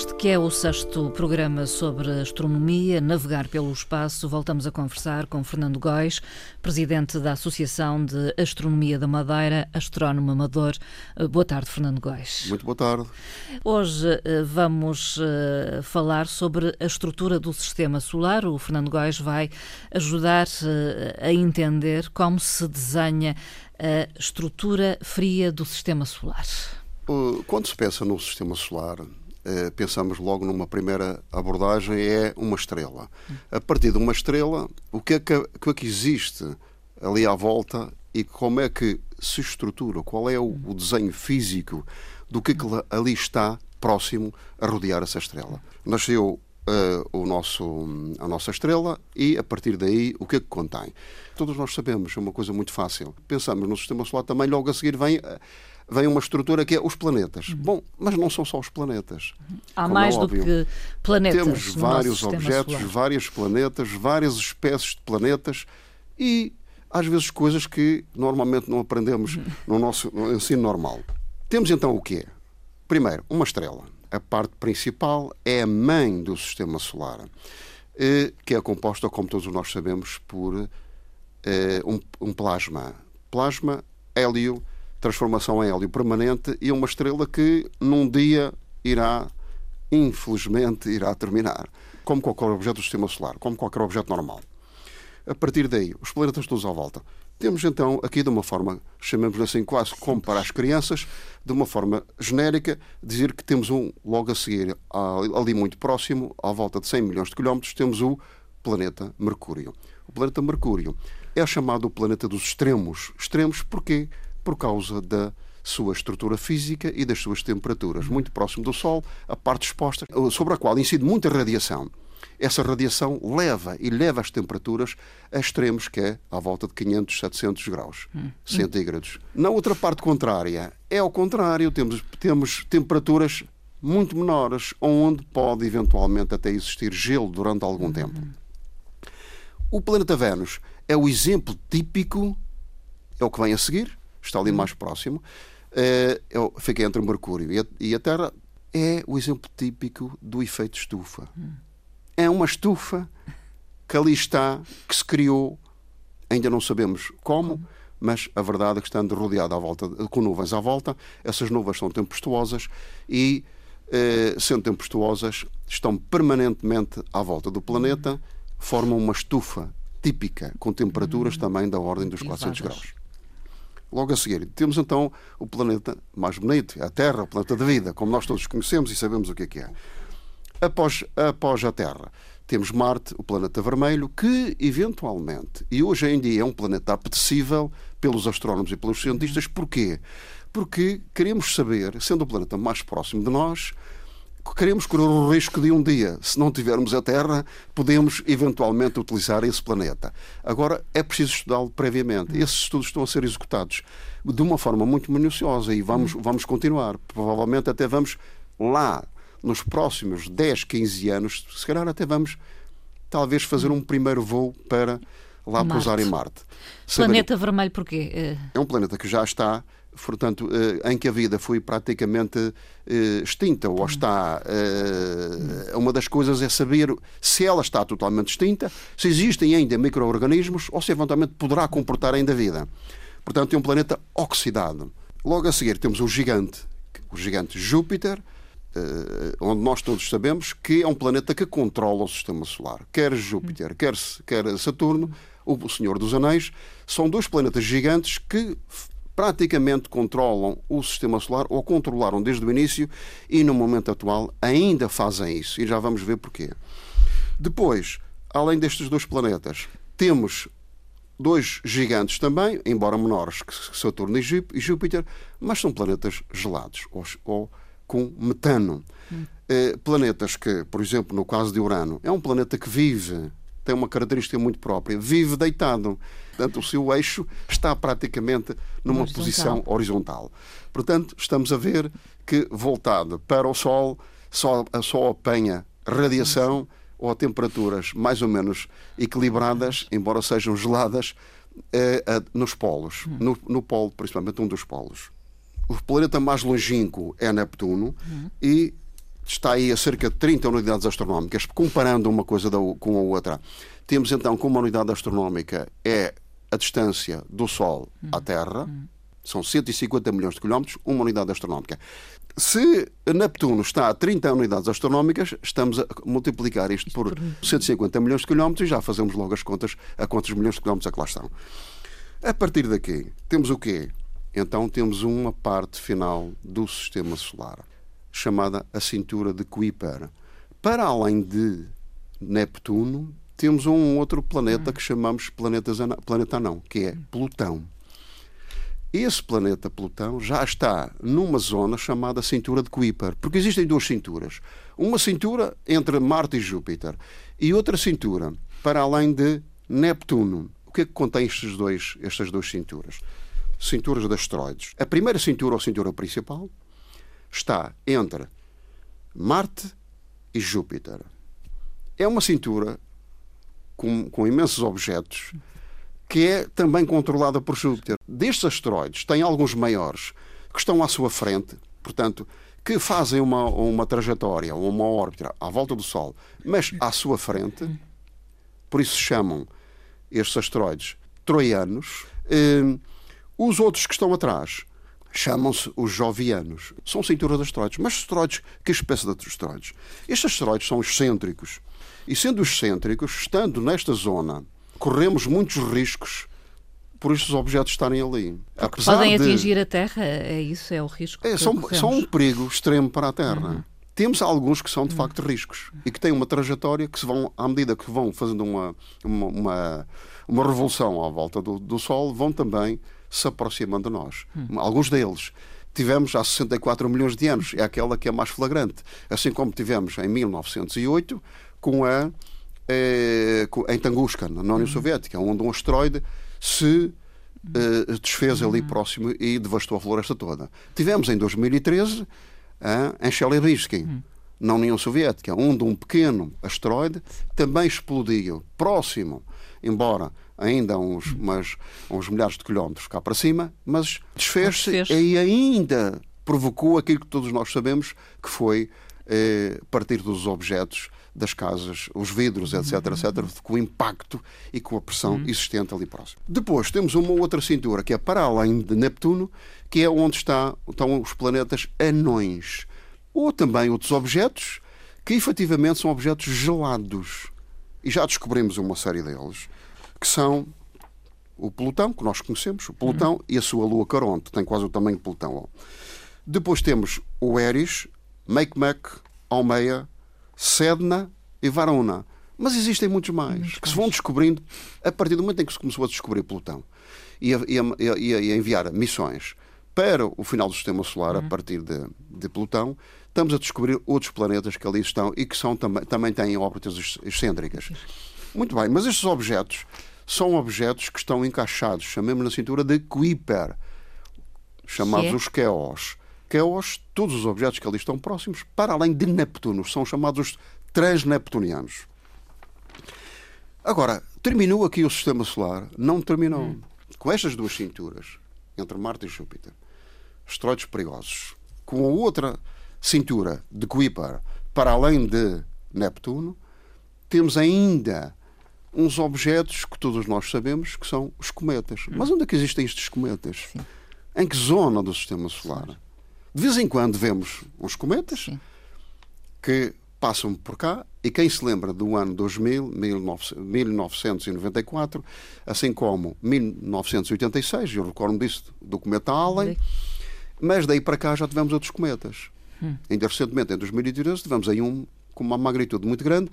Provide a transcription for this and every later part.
Neste que é o sexto programa sobre astronomia, navegar pelo espaço, voltamos a conversar com Fernando Góis, presidente da Associação de Astronomia da Madeira, astrónomo amador. Eh, boa tarde, Fernando Góis. Muito boa tarde. Hoje eh, vamos eh, falar sobre a estrutura do sistema solar. O Fernando Góis vai ajudar a entender como se desenha a estrutura fria do sistema solar. Quando se pensa no sistema solar, eh, pensamos logo numa primeira abordagem é uma estrela. A partir de uma estrela, o que é que, que, é que existe ali à volta e como é que se estrutura? Qual é o, o desenho físico do que, é que ali está próximo a rodear essa estrela? Nasceu uh, o nosso, a nossa estrela e, a partir daí, o que é que contém? Todos nós sabemos, é uma coisa muito fácil. Pensamos no sistema solar também, logo a seguir vem. Vem uma estrutura que é os planetas. Uhum. Bom, mas não são só os planetas. Há mais é do que planetas. Temos vários objetos, solar. vários planetas, várias espécies de planetas e às vezes coisas que normalmente não aprendemos uhum. no nosso ensino normal. Temos então o quê? Primeiro, uma estrela. A parte principal é a mãe do sistema solar, eh, que é composta, como todos nós sabemos, por eh, um plasma. Plasma, hélio, transformação em hélio permanente e uma estrela que num dia irá, infelizmente, irá terminar. Como qualquer objeto do sistema solar, como qualquer objeto normal. A partir daí, os planetas todos à volta. Temos então aqui de uma forma, chamemos assim quase como para as crianças, de uma forma genérica, dizer que temos um logo a seguir, ali muito próximo, à volta de 100 milhões de quilómetros, temos o planeta Mercúrio. O planeta Mercúrio é chamado o planeta dos extremos. Extremos porquê? Por causa da sua estrutura física e das suas temperaturas. Muito próximo do Sol, a parte exposta, sobre a qual incide muita radiação. Essa radiação leva e leva as temperaturas a extremos, que é à volta de 500, 700 graus hum. centígrados. Na outra parte contrária, é ao contrário, temos, temos temperaturas muito menores, onde pode eventualmente até existir gelo durante algum hum. tempo. O planeta Vênus é o exemplo típico, é o que vem a seguir, está ali mais próximo, eh, eu fiquei entre o Mercúrio e a, Terra, é o exemplo típico do efeito estufa. É uma estufa que ali está, que se criou, ainda não sabemos como, mas a verdade é que estando rodeada à volta, com nuvens à volta, essas nuvens são tempestuosas e, eh, sendo tempestuosas, estão permanentemente à volta do planeta, formam uma estufa típica, com temperaturas também da ordem dos 400 graus. Logo a seguir, temos então o planeta mais bonito, a Terra, o planeta da vida, como nós todos conhecemos e sabemos o que é que é. Após, após a Terra, temos Marte, o planeta vermelho, que eventualmente, e hoje em dia é um planeta apetecível pelos astrónomos e pelos cientistas, porquê? Porque queremos saber, sendo o planeta mais próximo de nós, queremos correr o risco de um dia, se não tivermos a Terra, podemos eventualmente utilizar esse planeta. Agora, é preciso estudá-lo previamente. Esses estudos estão a ser executados de uma forma muito minuciosa e vamos, vamos continuar. Provavelmente até vamos lá, nos próximos 10, 15 anos, se calhar até vamos talvez fazer um primeiro voo para lá Marte. pousar em Marte. Planeta Saber... vermelho porquê? Eh, é um planeta que já está portanto, eh, em que a vida foi praticamente eh, extinta ou está. Eh, uma das coisas é saber se ela está totalmente extinta, se existem ainda micro-organismos ou se eventualmente poderá comportar ainda vida. Portanto, é um planeta oxidado. Logo a seguir temos o gigante, o gigante Júpiter, onde nós todos sabemos que é um planeta que controla o sistema solar. Quer Júpiter, quer, quer Saturno, o Senhor dos Anéis, são dois planetas gigantes que praticamente controlam o sistema solar ou controlaram desde o início e no momento atual ainda fazem isso. E já vamos ver porquê. Depois, além destes dois planetas, temos dois gigantes também, embora menores que Saturno e Júpiter, mas são planetas gelados ou, ou com metano. Hum. Eh, planetas que, por exemplo, no caso de Urano, é um planeta que vive tem uma característica muito própria. Vive deitado. Portanto, o seu eixo está praticamente numa Horizontal. posição horizontal. Portanto, estamos a ver que, voltado para o Sol, só, só apanha radiação ou temperaturas mais ou menos equilibradas, embora sejam geladas, eh, nos polos. No, no polo, principalmente um dos polos. O planeta mais longínquo é Neptuno e está aí a cerca de 30 unidades astronómicas, comparando uma coisa com a outra. Temos então como uma unidade astronómica é a distância do Sol à Terra, são 150 milhões de quilómetros, uma unidade astronómica. Se Neptuno está a 30 unidades astronómicas, estamos a multiplicar isto por 150 milhões de quilómetros e já fazemos logo as contas a quantos milhões de quilómetros é que lá estão. A partir daqui, temos o quê? Então temos uma parte final do sistema solar, chamada a cintura de Kuiper. Para além de Neptuno, temos um outro planeta que chamamos planetas ana- planeta anão, que é Plutão. Esse planeta Plutão já está numa zona chamada cintura de Kuiper, porque existem duas cinturas. Uma cintura entre Marte e Júpiter e outra cintura para além de Neptuno. O que é que contém estes dois, estas duas cinturas? Cinturas de asteroides. A primeira cintura, ou cintura principal, está entre Marte e Júpiter. É uma cintura com, com imensos objetos que é também controlada por Júpiter. Destes asteroides, tem alguns maiores que estão à sua frente, portanto, que fazem uma, uma trajetória ou uma órbita à volta do Sol, mas à sua frente, por isso se chamam estes asteroides troianos. Eh, os outros que estão atrás chamam-se os jovianos. São cintura de asteroides. Mas asteroides, que espécie de asteroides? Estes asteroides são excêntricos. E sendo excêntricos, estando nesta zona, corremos muitos riscos por estes objetos estarem ali. Apesar Podem de- atingir a Terra, é isso, é o risco é, são, são um perigo extremo para a Terra. Temos alguns que são de facto riscos e que têm uma trajetória que se vão, à medida que vão fazendo uma, uma, uma, uma revolução à volta do, do Sol, vão também se aproximando de nós. Alguns deles tivemos há 64 milhões de anos, é aquela que é mais flagrante. Assim como tivemos em 1908 com a eh, em Tunguska, na União Soviética, onde um asteroide se eh, desfez ali próximo e devastou a floresta toda. Tivemos em 2013 ah, em Chelyabinsk, na União Soviética, onde um pequeno asteroide também explodiu próximo, embora ainda uns, mas, a uns milhares de quilómetros cá para cima, mas desfez-se Desfez. e ainda provocou aquilo que todos nós sabemos que foi eh, partir dos objetos das casas, os vidros, etc, etc, com o impacto e com a pressão existente ali próximo. Depois temos uma outra cintura que é para além de Neptuno, que é onde está, estão os planetas anões, ou também outros objetos que efetivamente são objetos gelados. E já descobrimos uma série deles, que são o Plutão, que nós conhecemos, o Plutão e a sua lua Caronte, tem quase o tamanho de Plutão. Depois temos o Eris, Makemake, Almeia, Sedna e Varuna. Mas existem muitos mais, que se vão descobrindo a partir do momento em que se começou a descobrir Plutão e a, e a- e a- e enviar missões para o final do sistema solar a partir de, de Plutão, estamos a descobrir outros planetas que ali estão e que são, também, também têm órbitas ex- excêntricas. Muito bem, mas estes objetos são objetos que estão encaixados, chamemos na cintura de Kuiper, chamados é? os Keos. Keos, todos os objetos que ali estão próximos, para além de Neptuno, são chamados os transneptunianos. Agora, terminou aqui o sistema solar? Não terminou. Com estas duas cinturas, entre Marte e Júpiter, asteroides perigosos, com a outra cintura de Kuiper, para além de Neptuno, temos ainda uns objetos que todos nós sabemos que são os cometas. Mas onde é que existem estes cometas? Em que zona do sistema solar? De vez em quando vemos uns cometas Sim. que passam por cá e quem se lembra do ano 2000, 1900 1994, assim como 1986, eu recordo disso, do cometa Halley, mas daí para cá já tivemos outros cometas. Ainda recentemente, em 2013, tivemos aí um com uma magnitude muito grande,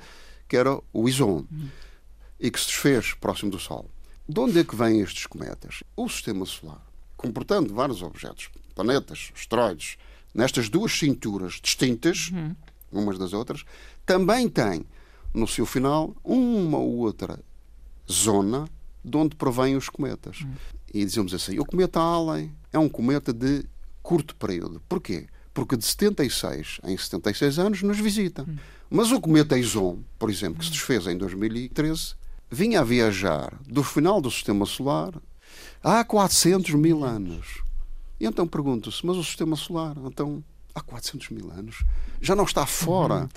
que era o Ison, e que se desfez próximo do Sol. De onde é que vêm estes cometas? O sistema solar, comportando vários objetos, planetas, asteroides, nestas duas cinturas distintas, umas das outras, também tem no seu final, uma ou outra zona de onde provém os cometas. Hum. E dizemos assim: o cometa Allen é um cometa de curto período. Porquê? Porque de 76 em 76 anos nos visita. Hum. Mas o cometa Ison, por exemplo, que se desfez em 2013, vinha a viajar do final do sistema solar há 400 mil anos. E então pergunto-se: mas o sistema solar, então, há 400 mil anos, já não está fora uhum.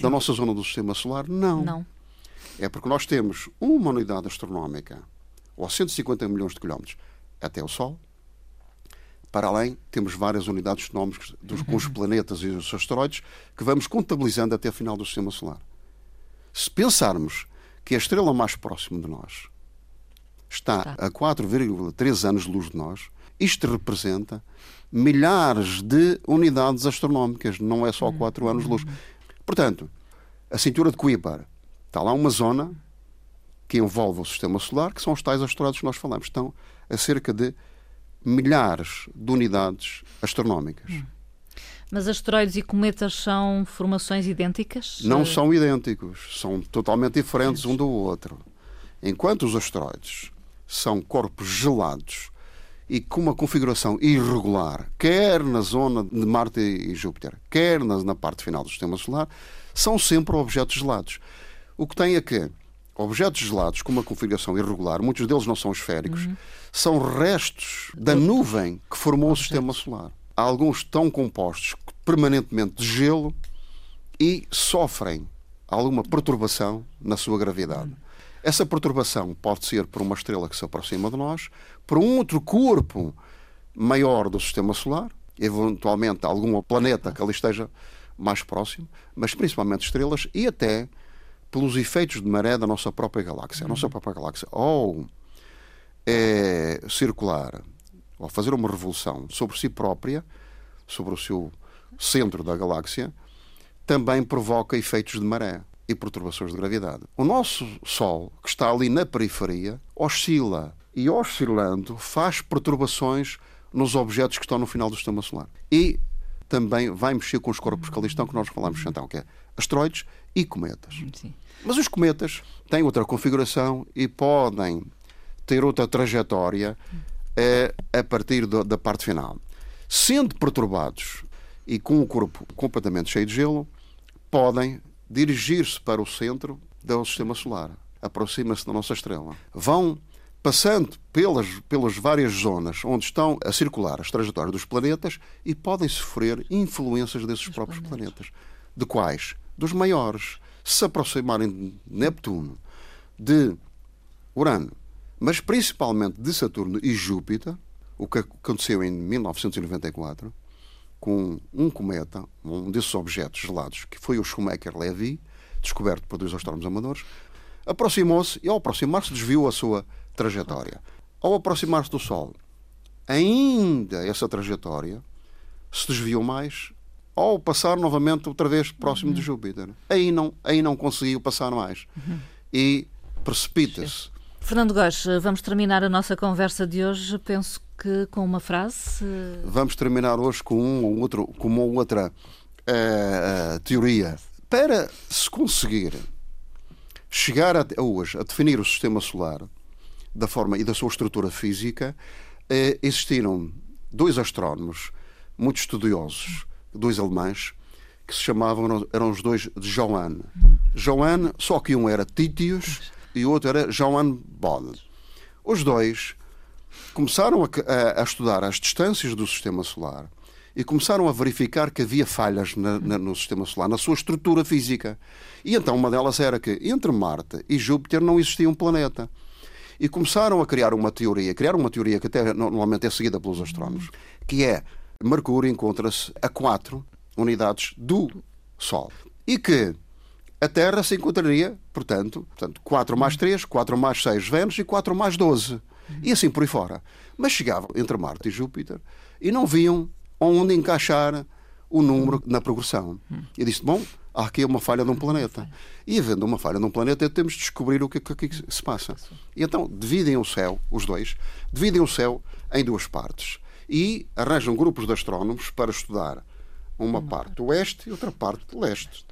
da nossa zona do sistema solar? Não. Não. É porque nós temos uma unidade astronómica, ou 150 milhões de quilómetros, até o Sol. Para além, temos várias unidades astronómicas dos, com os uhum. planetas e os asteroides que vamos contabilizando até o final do sistema solar. Se pensarmos que a estrela mais próxima de nós está a 4,3 anos de luz de nós, isto representa milhares de unidades astronómicas, não é só 4 uhum. anos de luz. Portanto, a cintura de Kuiper Está lá uma zona que envolve o sistema solar, que são os tais asteroides que nós falamos. Estão a cerca de milhares de unidades astronómicas. Hum. Mas asteroides e cometas são formações idênticas? Não são idênticos, são totalmente diferentes um do outro. Enquanto os asteroides são corpos gelados e com uma configuração irregular, quer na zona de Marte e Júpiter, quer na parte final do sistema solar, são sempre objetos gelados. O que tem é que objetos gelados com uma configuração irregular, muitos deles não são esféricos, uhum. são restos da nuvem que formou o sistema solar. Alguns tão compostos permanentemente de gelo e sofrem alguma perturbação na sua gravidade. Essa perturbação pode ser por uma estrela que se aproxima de nós, por um outro corpo maior do sistema solar, eventualmente algum planeta que ali esteja mais próximo, mas principalmente estrelas e até pelos efeitos de maré da nossa própria galáxia. A nossa própria galáxia, ou é circular, ou fazer uma revolução sobre si própria, sobre o seu centro da galáxia, também provoca efeitos de maré e perturbações de gravidade. O nosso Sol, que está ali na periferia, oscila e oscilando faz perturbações nos objetos que estão no final do sistema solar. E também vai mexer com os corpos que ali estão, que nós falamos então, que é asteroides e cometas. Sim. Mas os cometas têm outra configuração e podem ter outra trajetória a partir da parte final. Sendo perturbados e com o corpo completamente cheio de gelo, podem dirigir-se para o centro do sistema solar. Aproxima-se da nossa estrela. Vão passando pelas, pelas várias zonas onde estão a circular as trajetórias dos planetas e podem sofrer influências desses próprios planetas. De quais? Dos maiores se aproximarem de Neptuno, de Urano, mas principalmente de Saturno e Júpiter, o que aconteceu em 1994, com um cometa, um desses objetos gelados, que foi o Schumacher-Levy, descoberto por dois astrónomos amadores, aproximou-se e, ao aproximar-se, desviou a sua trajetória. Ao aproximar-se do Sol, ainda essa trajetória se desviou mais ou passar novamente outra vez próximo uhum. de Júpiter. Aí não, aí não conseguiu passar mais. Uhum. E precipita-se. Fernando Góes, vamos terminar a nossa conversa de hoje, penso que com uma frase. Vamos terminar hoje com, um ou outro, com uma outra uh, teoria. Para se conseguir chegar a, hoje a definir o sistema solar da forma e da sua estrutura física, uh, existiram dois astrónomos muito estudiosos dois alemães que se chamavam, eram os dois de Johann. Johann, só que um era Titius e o outro era Johann Bode. Os dois começaram a, a, a, estudar as distâncias do sistema solar e começaram a verificar que havia falhas na, na, no sistema solar, na sua estrutura física. E então uma delas era que entre Marte e Júpiter não existia um planeta. E começaram a criar uma teoria, criar uma teoria que até normalmente é seguida pelos astrónomos, que é Mercúrio encontra-se a 4 unidades do Sol. E que a Terra se encontraria, portanto, portanto 4 mais 3, 4 mais 6 Vênus e 4 mais 12. E assim por aí fora. Mas chegavam entre Marte e Júpiter e não viam onde encaixar o número na progressão. E disse: Bom, há aqui uma falha de um planeta. E havendo uma falha de um planeta, temos de descobrir o que, que, que se passa. E então dividem o céu, os dois, dividem o céu em duas partes e arranjam grupos de astrónomos para estudar uma parte oeste e outra parte leste.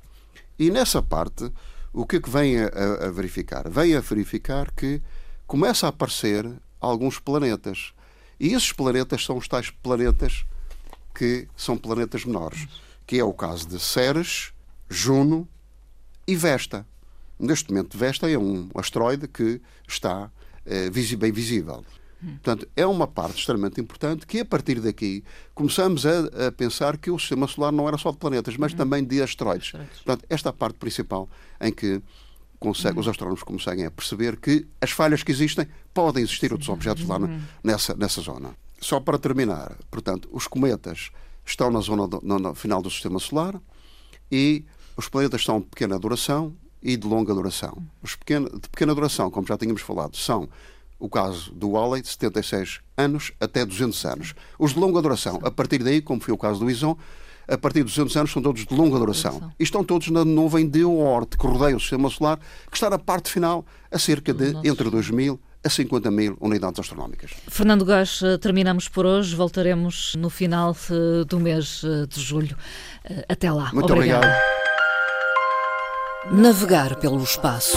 E nessa parte, o que é que vem a, a, verificar? Vem a verificar que começa a aparecer alguns planetas. E esses planetas são os tais planetas que são planetas menores, que é o caso de Ceres, Juno e Vesta. Neste momento, Vesta é um asteroide que está eh, bem visível. Portanto, é uma parte extremamente importante que, a partir daqui, começamos a, a, pensar que o sistema solar não era só de planetas, mas uhum. também de asteroides. Portanto, esta é a parte principal em que consegue, uhum. os astrónomos conseguem perceber que as falhas que existem podem existir outros objetos lá no, uhum. nessa, nessa zona. Só para terminar, portanto, os cometas estão na zona do, no, no final do sistema solar e os planetas são de pequena duração e de longa duração. Os pequeno, de pequena duração, como já tínhamos falado, são o caso do Wally, de 76 anos até 200 anos. Os de longa duração, a partir daí, como foi o caso do Ison, a partir de 200 anos são todos de longa duração. E estão todos na nuvem de Oort, que rodeia o sistema solar, que está na parte final a cerca de entre 2.000 a 50 mil unidades astronómicas. Fernando Gás, eh, terminamos por hoje. Voltaremos no final eh, do mês eh, de julho. Até lá. Muito obrigado. obrigado. Navegar pelo espaço.